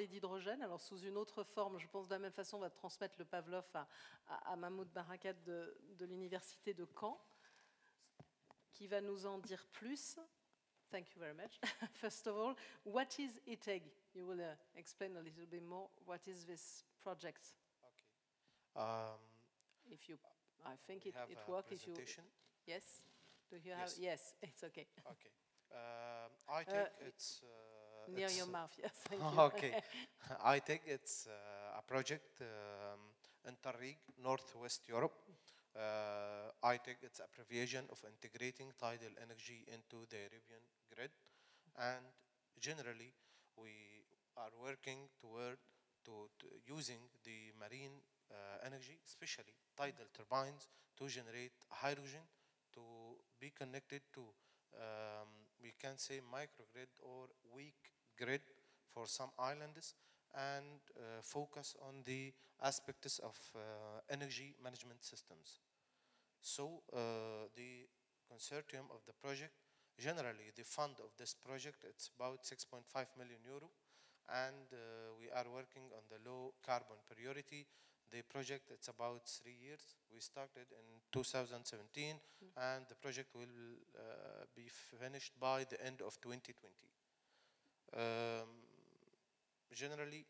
parler d'hydrogène, alors sous une autre forme, je pense de la même façon, on va transmettre le Pavlov à, à, à Mahmoud Barakat de, de l'Université de Caen, qui va nous en dire plus. Thank you very much. First of all, what is ITEG? You will uh, explain a little bit more. What is this project? Okay. Um, If you, I think we it, it works. If you, yes. Do you have? Yes. Yes, it's okay. Okay. Um, I think it's uh, Near your mouth. Yes. Thank you. okay. I think it's uh, a project um, Interreg Northwest Europe. Uh, I think it's a abbreviation of integrating tidal energy into the European grid, and generally we are working toward to, to using the marine uh, energy, especially tidal turbines, to generate hydrogen to be connected to um, we can say microgrid or weak grid for some islands and uh, focus on the aspects of uh, energy management systems. So uh, the consortium of the project, generally the fund of this project, it's about 6.5 million euro, and uh, we are working on the low carbon priority. The project it's about three years. We started in 2017, and the project will uh, be finished by the end of 2020. Um, generally,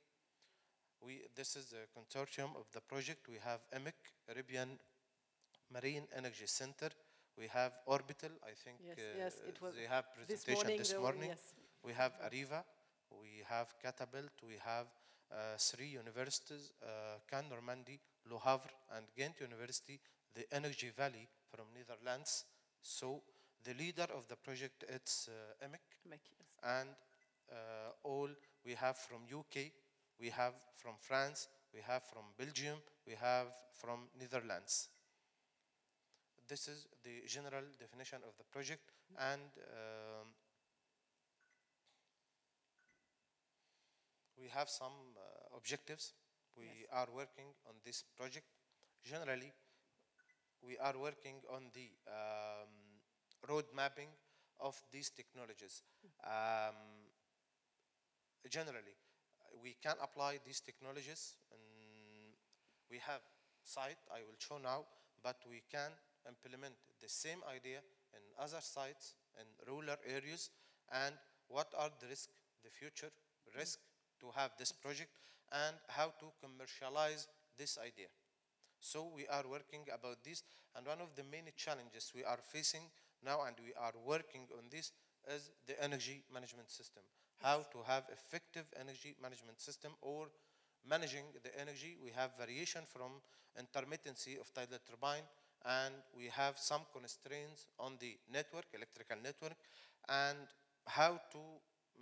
we this is the consortium of the project. We have EMEC, European Marine Energy Center. We have Orbital. I think Yes, uh, yes, it was they have this presentation morning this morning. yes. We have Areva. We have Catapult. We have uh, three universities: uh, Caen, Normandy, Le Havre, and Ghent University. The Energy Valley from Netherlands. So the leader of the project it's uh, EMEC Make- yes. and uh, all we have from UK, we have from France, we have from Belgium, we have from Netherlands. This is the general definition of the project, and um, we have some uh, objectives. We Yes. are working on this project. Generally, we are working on the um, road mapping of these technologies. Um, generally, we can apply these technologies and we have site I will show now, but we can implement the same idea in other sites in rural areas and what are the risk, the future risk to have this project and how to commercialize this idea. So we are working about this, and one of the main challenges we are facing now, and we are working on this, is the energy management system. How to have effective energy management system or managing the energy. We have variation from intermittency of tidal turbine, and we have some constraints on the network, electrical network, and how to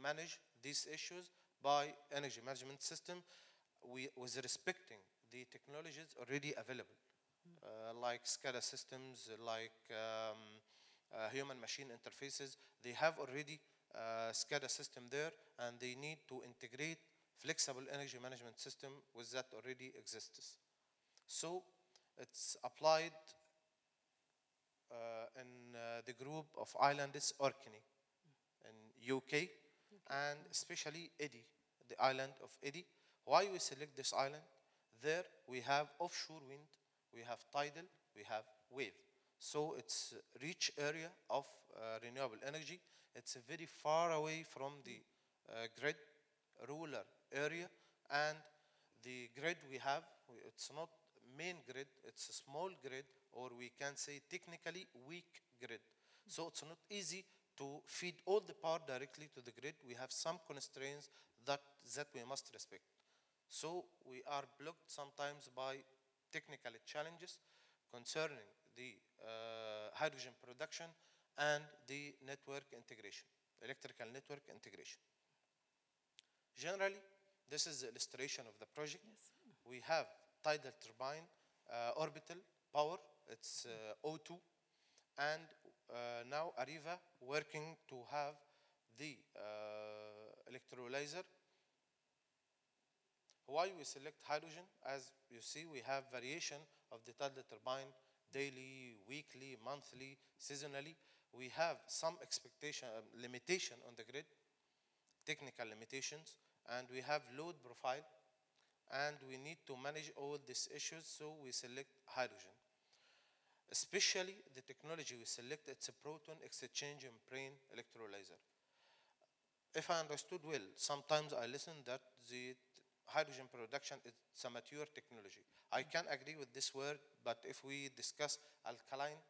manage these issues by energy management system we, with respecting the technologies already available, uh, like SCADA systems, like um, uh, human machine interfaces. They have already uh, SCADA system there, and they need to integrate flexible energy management system with that already exists. So it's applied uh, in uh, the group of islands Orkney in UK, and especially Eday, the island of Eday. Why we select this island? There we have offshore wind, we have tidal, we have wave. So it's rich area of uh, renewable energy. It's very far away from the uh, grid, rural area, and the grid we have, it's not main grid, it's a small grid, or we can say technically weak grid. So it's not easy to feed all the power directly to the grid. We have some constraints that, that we must respect. So we are blocked sometimes by technical challenges concerning the uh, hydrogen production and the network integration, electrical network integration. Generally, this is the illustration of the project. Yes. We have tidal turbine, uh, orbital power, it's uh, O2, and uh, now Areva working to have the uh, electrolyzer. Why we select hydrogen? As you see, we have variation of the tidal turbine daily, weekly, monthly, seasonally. We have some expectation, um, limitation on the grid, technical limitations, and we have load profile, and we need to manage all these issues, so we select hydrogen. Especially the technology we select, it's a proton exchange membrane electrolyzer. If I understood well, sometimes I listen that the hydrogen production is a mature technology. I can agree with this word, but if we discuss alkaline,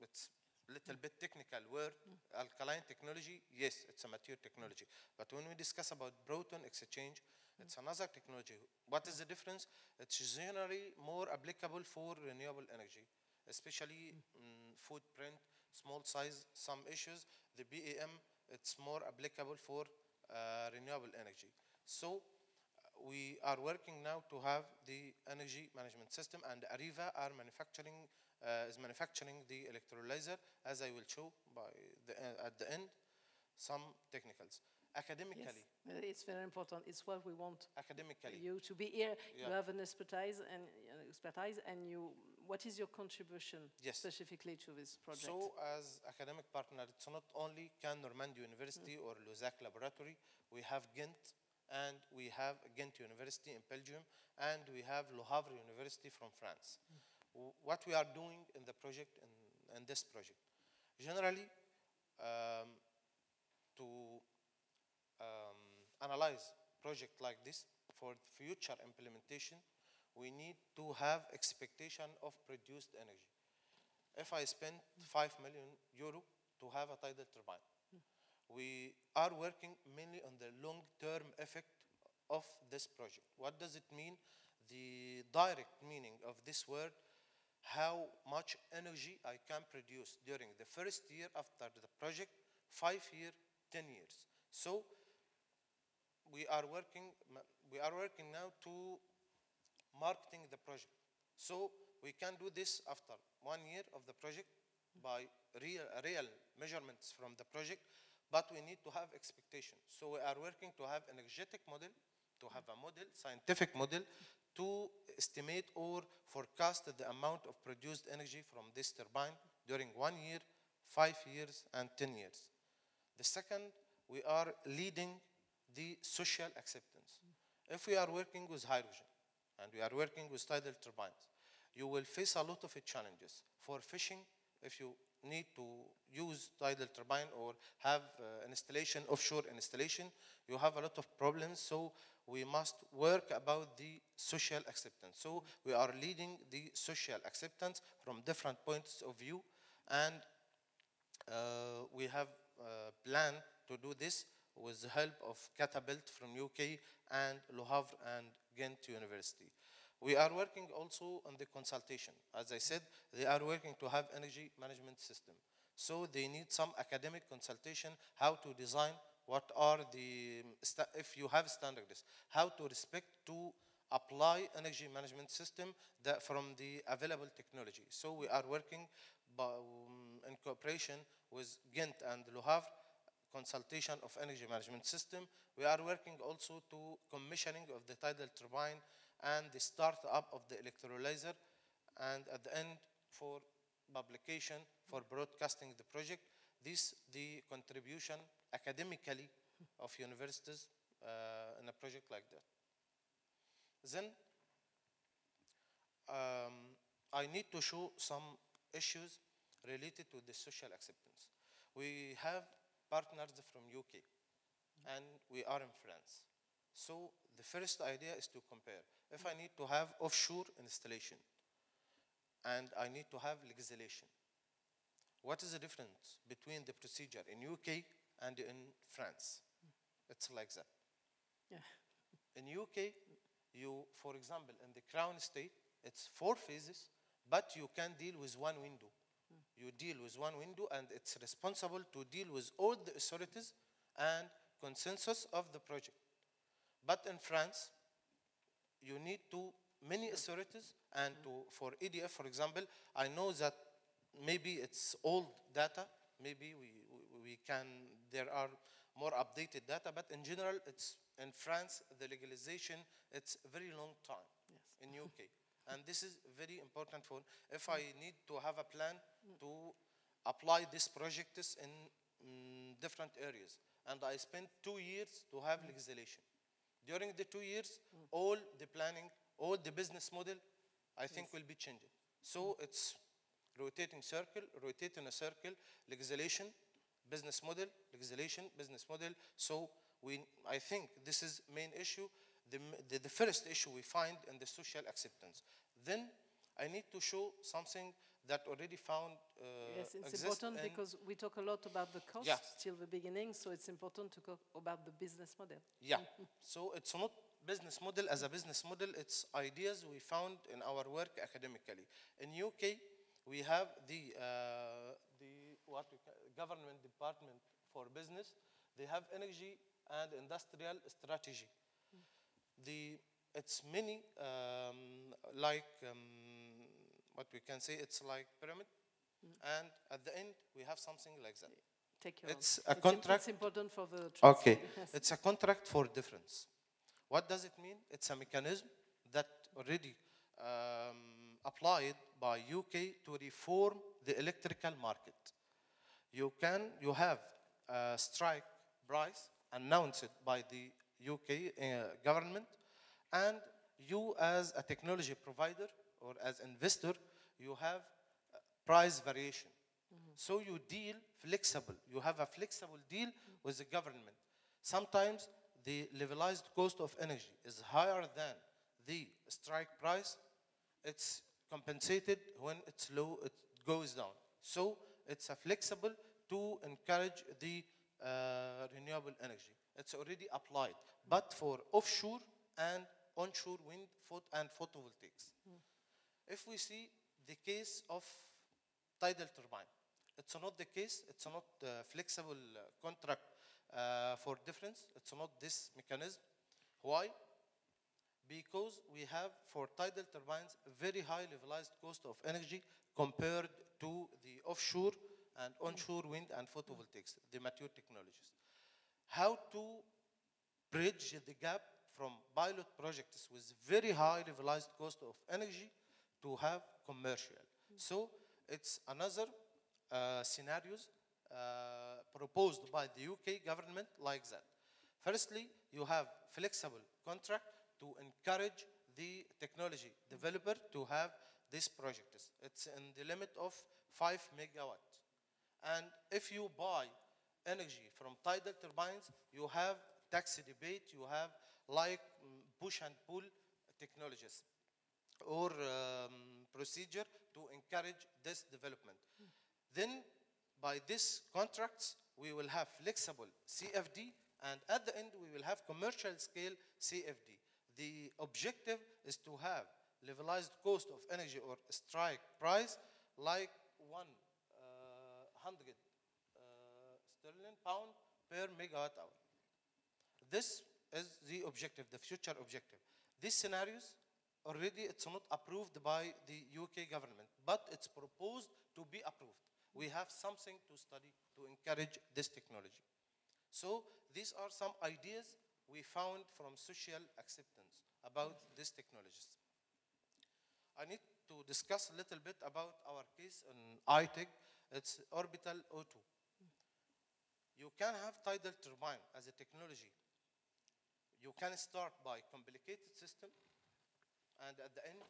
it's a little bit technical word, alkaline technology, yes, it's a mature technology. But when we discuss about proton exchange, it's another technology. What is the difference? It's generally more applicable for renewable energy, especially mm, footprint, small size, some issues. The PEM, it's more applicable for uh, renewable energy. So we are working now to have the energy management system and Areva are manufacturing uh, is manufacturing the electrolyzer as I will show by the, uh, at the end some technicals academically Yes, it's very important. It's what we want academically you to be here. You have an expertise and uh, expertise, and you. What is your contribution Yes. specifically to this project? So, as academic partner, it's not only Caen Normand University or LUSAC Laboratory. We have Ghent, and we have Ghent University in Belgium, and we have Le Havre University from France. W- What we are doing in the project, in, in this project, generally, um, to um, analyze project like this for future implementation, we need to have expectation of produced energy. If I spend 5 million euro to have a tidal turbine, we are working mainly on the long-term effect of this project. What does it mean? The direct meaning of this word, how much energy I can produce during the first year after the project, five year, 10 years. So we are working, we are working now to marketing the project. So we can do this after one year of the project by real, real measurements from the project, but we need to have expectation. So we are working to have an energetic model, to have a model, scientific model, to estimate or forecast the amount of produced energy from this turbine during one year, five years, and 10 years. The second, we are leading the social acceptance. If we are working with hydrogen and we are working with tidal turbines, you will face a lot of challenges. For fishing, if you need to use tidal turbine or have uh, installation, offshore installation, you have a lot of problems. So we must work about the social acceptance. So we are leading the social acceptance from different points of view and uh, we have uh, planned to do this with the help of Catapult from UK and Le Havre and Ghent University. We are working also on the consultation. As I said, they are working to have energy management system. So they need some academic consultation, how to design, what are the, if you have standards, how to respect to apply energy management system that from the available technology. So we are working um, in cooperation with Ghent and Le Havre, consultation of energy management system. We are working also to commissioning of the tidal turbine and the startup of the electrolyzer, and at the end for publication for broadcasting the project. This the contribution academically of universities uh, in a project like that. Then um, I need to show some issues related to the social acceptance. We have partners from UK and we are in France. So the first idea is to compare. If I need to have offshore installation and I need to have legislation, what is the difference between the procedure in UK and in France? It's like that. Yeah. In UK, you, for example, in the Crown Estate, it's four phases, but you can deal with one window. You deal with one window, and it's responsible to deal with all the authorities and consensus of the project. But in France, you need to many authorities, and to for EDF, for example, I know that maybe it's old data. Maybe we, we, can there are more updated data, but in general, it's in France the legalization it's a very long time Yes. in UK, and this is very important for if I need to have a plan to apply this projects in mm, different areas, and I spent two years to have legislation. During the two years, all the planning, all the business model, I think will be changing. So it's rotating circle, rotating a circle, legislation, business model, legislation, business model. So we, I think this is main issue, the, the, the first issue we find in the social acceptance. Then I need to show something that already found uh, Yes, it's important because we talk a lot about the cost Yeah. till the beginning, so it's important to talk about the business model. Yeah. So it's not business model as a business model. It's ideas we found in our work academically. In UK, we have the uh, the what government department for business. They have energy and industrial strategy. The it's many um, like um, what we can say. It's like pyramid, and at the end we have something like that. Take your It's own. a contract- It's important for the Okay, yes. it's a contract for difference. What does it mean? It's a mechanism that already um, applied by UK to reform the electrical market. You can, you have a strike price announced by the UK uh, government, and you as a technology provider or as investor, you have price variation. So you deal flexible. You have a flexible deal with the government. Sometimes the levelized cost of energy is higher than the strike price. It's compensated when it's low, it goes down. So it's a flexible to encourage the uh, renewable energy. It's already applied, but for offshore and onshore wind and photovoltaics. If we see the case of tidal turbine, it's not the case. It's not uh, flexible uh, contract uh, for difference. It's not this mechanism. Why? Because we have for tidal turbines a very high levelized cost of energy compared to the offshore and onshore wind and photovoltaics, the mature technologies. How to bridge the gap from pilot projects with very high levelized cost of energy to have commercial. So it's another uh, scenarios uh, proposed by the UK government like that. Firstly, you have flexible contract to encourage the technology developer to have these projects. It's in the limit of 5 megawatt. And if you buy energy from tidal turbines, you have tax debate, you have like mm, push and pull technologies or um, procedure to encourage this development. Then by these contracts, we will have flexible CFD and at the end we will have commercial scale CFD. The objective is to have levelized cost of energy or strike price like uh, hundred uh, sterling pound per megawatt hour. This is the objective, the future objective. These scenarios already it's not approved by the UK government, but it's proposed to be approved. We have something to study to encourage this technology. So these are some ideas we found from social acceptance about these technologies. I need to discuss a little bit about our case in ITEG. It's orbital O2. You can have tidal turbine as a technology. You can start by complicated system, and at the end,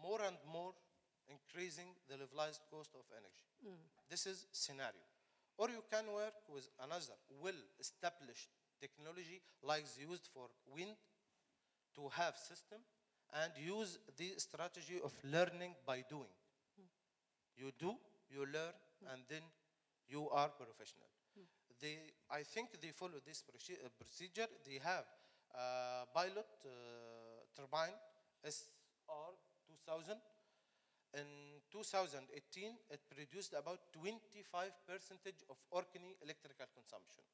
more and more increasing the levelized cost of energy. This is scenario. Or you can work with another well-established technology like used for wind to have system and use the strategy of learning by doing. You do, you learn, and then you are professional. They, I think they follow this uh, procedure. They have pilot uh, turbine SR 2000. In 2018, it produced about 25 percentage of Orkney electrical consumption.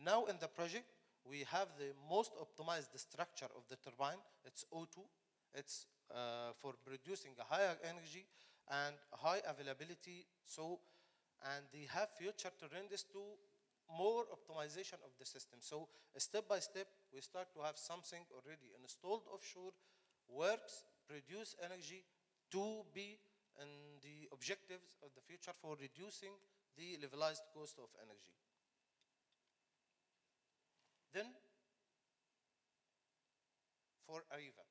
Now in the project, we have the most optimized structure of the turbine. It's O2. It's uh, for producing a higher energy and high availability. So, and they have future trends to more optimization of the system. So, step by step, we start to have something already installed offshore, works, produce energy to be in the objectives of the future for reducing the levelized cost of energy. Then for Areva.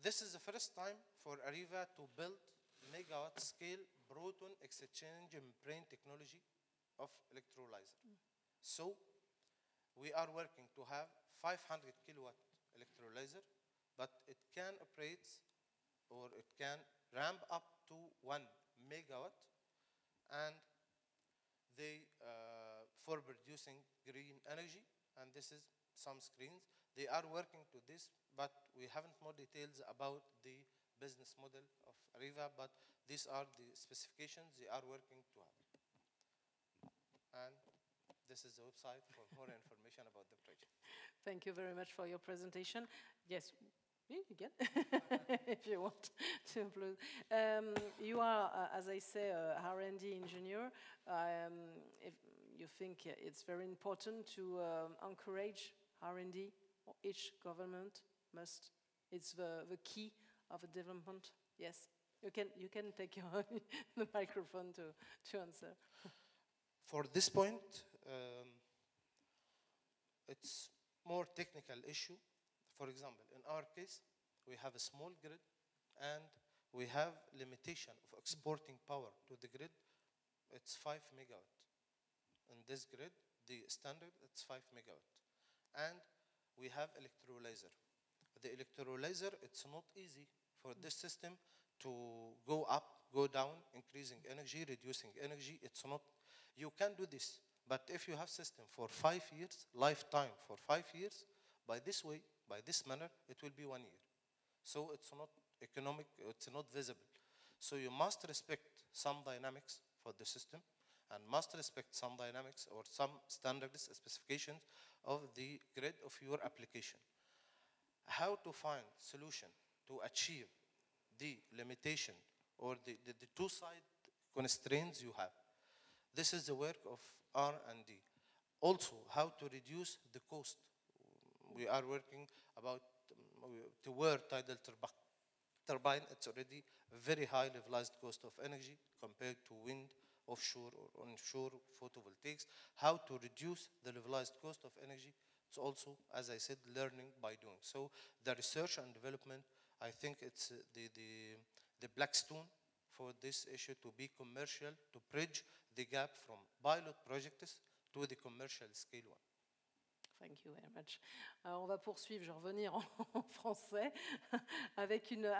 This is the first time for Areva to build megawatt scale proton exchange membrane technology of electrolyzer. So we are working to have 500 kilowatt electrolyzer, but it can operate or it can ramp up to 1 megawatt and they uh, for producing green energy and this is some screens. They are working to this but we haven't more details about the business model of Areva but these are the specifications they are working to have. And this is the website for more information about the project. Thank you very much for your presentation. Yes, you can, if you want to. Um, you are, uh, as I say, a R&D engineer. Um, if you think it's very important to um, encourage R&D, each government must. It's the, the key of a development. Yes, you can, you can take your, the microphone to, to answer. For this point, um, it's more technical issue. For example, in our case, we have a small grid and we have limitation of exporting power to the grid. It's 5 megawatt. In this grid, the standard, it's 5 megawatt. And we have electrolyzer. The electrolyzer, it's not easy for this system to go up, go down, increasing energy, reducing energy. It's not, you can do this. But if you have system for five years, lifetime for five years, by this way, by this manner, it will be one year. So it's not economic, it's not visible. So you must respect some dynamics for the system and must respect some dynamics or some standards specifications of the grid of your application. How to find solution to achieve the limitation or the, the, the two side constraints you have. This is the work of R&D. Also, how to reduce the cost. We are working about um, where tidal turbine, it's already very high levelized cost of energy compared to wind, offshore or onshore photovoltaics. How to reduce the levelized cost of energy. It's also, as I said, learning by doing. So the research and development, I think it's uh, the, the, the blackstone for this issue to be commercial, to bridge the gap from pilot projects to the commercial scale one. Thank you very much. Alors, on va poursuivre, je vais revenir en, français avec une.